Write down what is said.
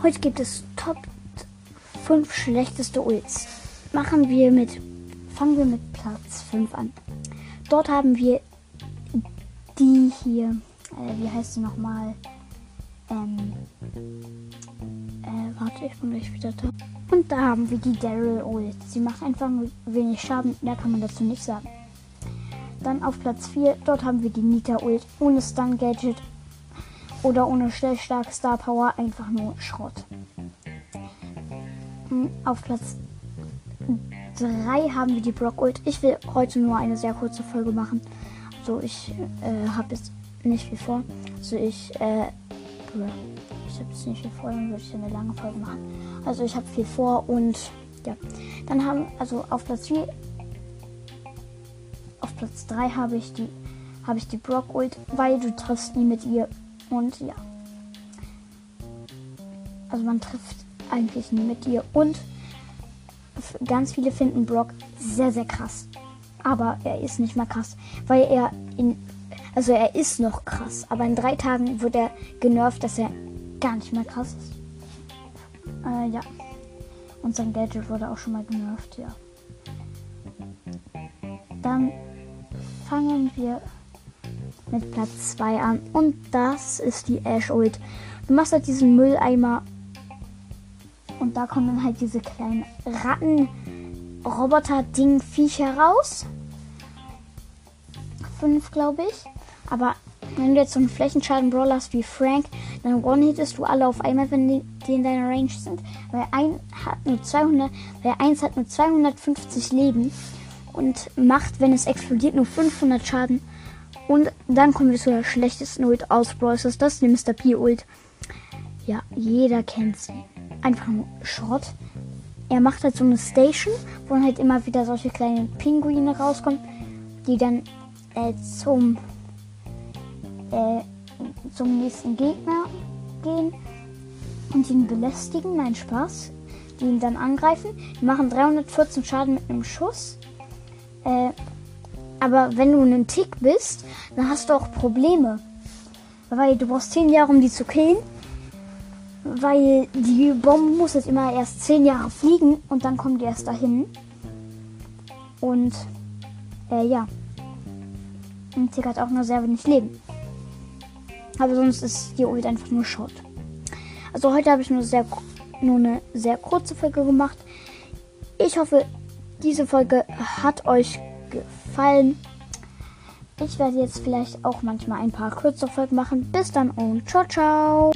Heute gibt es Top 5 schlechteste Ults. Machen wir mit, fangen wir mit Platz 5 an. Dort haben wir die hier, äh, wie heißt sie nochmal? Ähm, äh, warte, ich bin gleich wieder da. Und da haben wir die Daryl Ult. Sie macht einfach wenig Schaden, mehr kann man dazu nicht sagen. Dann auf Platz 4, dort haben wir die Nita Ult ohne Stun Gadget oder ohne starke Star Power, einfach nur Schrott. Hm, auf Platz 3 haben wir die Brock Ult. Ich will heute nur eine sehr kurze Folge machen. Also ich äh, habe jetzt nicht viel vor. Also ich, äh, ich habe jetzt nicht viel vor, dann würde ich eine lange Folge machen. Also ich habe viel vor und ja. Dann haben, also auf Platz 4 auf Platz 3 habe ich die habe ich die Brock Ult, weil du triffst nie mit ihr und ja. Also man trifft eigentlich nie mit ihr und ganz viele finden Brock sehr sehr krass. Aber er ist nicht mal krass, weil er in also er ist noch krass, aber in drei Tagen wird er genervt, dass er gar nicht mehr krass ist. Äh, ja. Und sein Gadget wurde auch schon mal genervt, ja. Dann fangen wir mit Platz 2 an. Und das ist die Ash Ult. Du machst halt diesen Mülleimer. Und da kommen dann halt diese kleinen Ratten, Roboter-Ding, Viecher raus. Fünf, glaube ich. Aber wenn du jetzt so einen Flächenschaden-Brawler hast wie Frank, dann one-hittest du alle auf einmal, wenn die, die, in deiner Range sind. Weil ein hat nur 200, weil eins hat nur 250 Leben und macht, wenn es explodiert, nur 500 Schaden. Und dann kommen wir zu der schlechtesten Ult aus Brawl Das ist die Mr. P Ult. Ja, jeder kennt sie. Einfach nur Schrott. Er macht halt so eine Station, wo dann halt immer wieder solche kleinen Pinguine rauskommen, die dann äh, zum äh, zum nächsten Gegner gehen und ihn belästigen. Nein, Spaß. Die ihn dann angreifen. Die machen 314 Schaden mit einem Schuss. Äh, aber wenn du einen Tick bist, dann hast du auch Probleme. Weil du brauchst 10 Jahre, um die zu killen. Weil die Bombe muss jetzt immer erst 10 Jahre fliegen und dann kommen die erst dahin. Und äh, ja. Ein Tick hat auch nur sehr wenig Leben. Aber sonst ist die Ult einfach nur Schrott. Also heute habe ich nur, sehr, nur eine sehr kurze Folge gemacht. Ich hoffe, diese Folge hat euch gefallen. Ich werde jetzt vielleicht auch manchmal ein paar kürzere Folgen machen. Bis dann und ciao, ciao.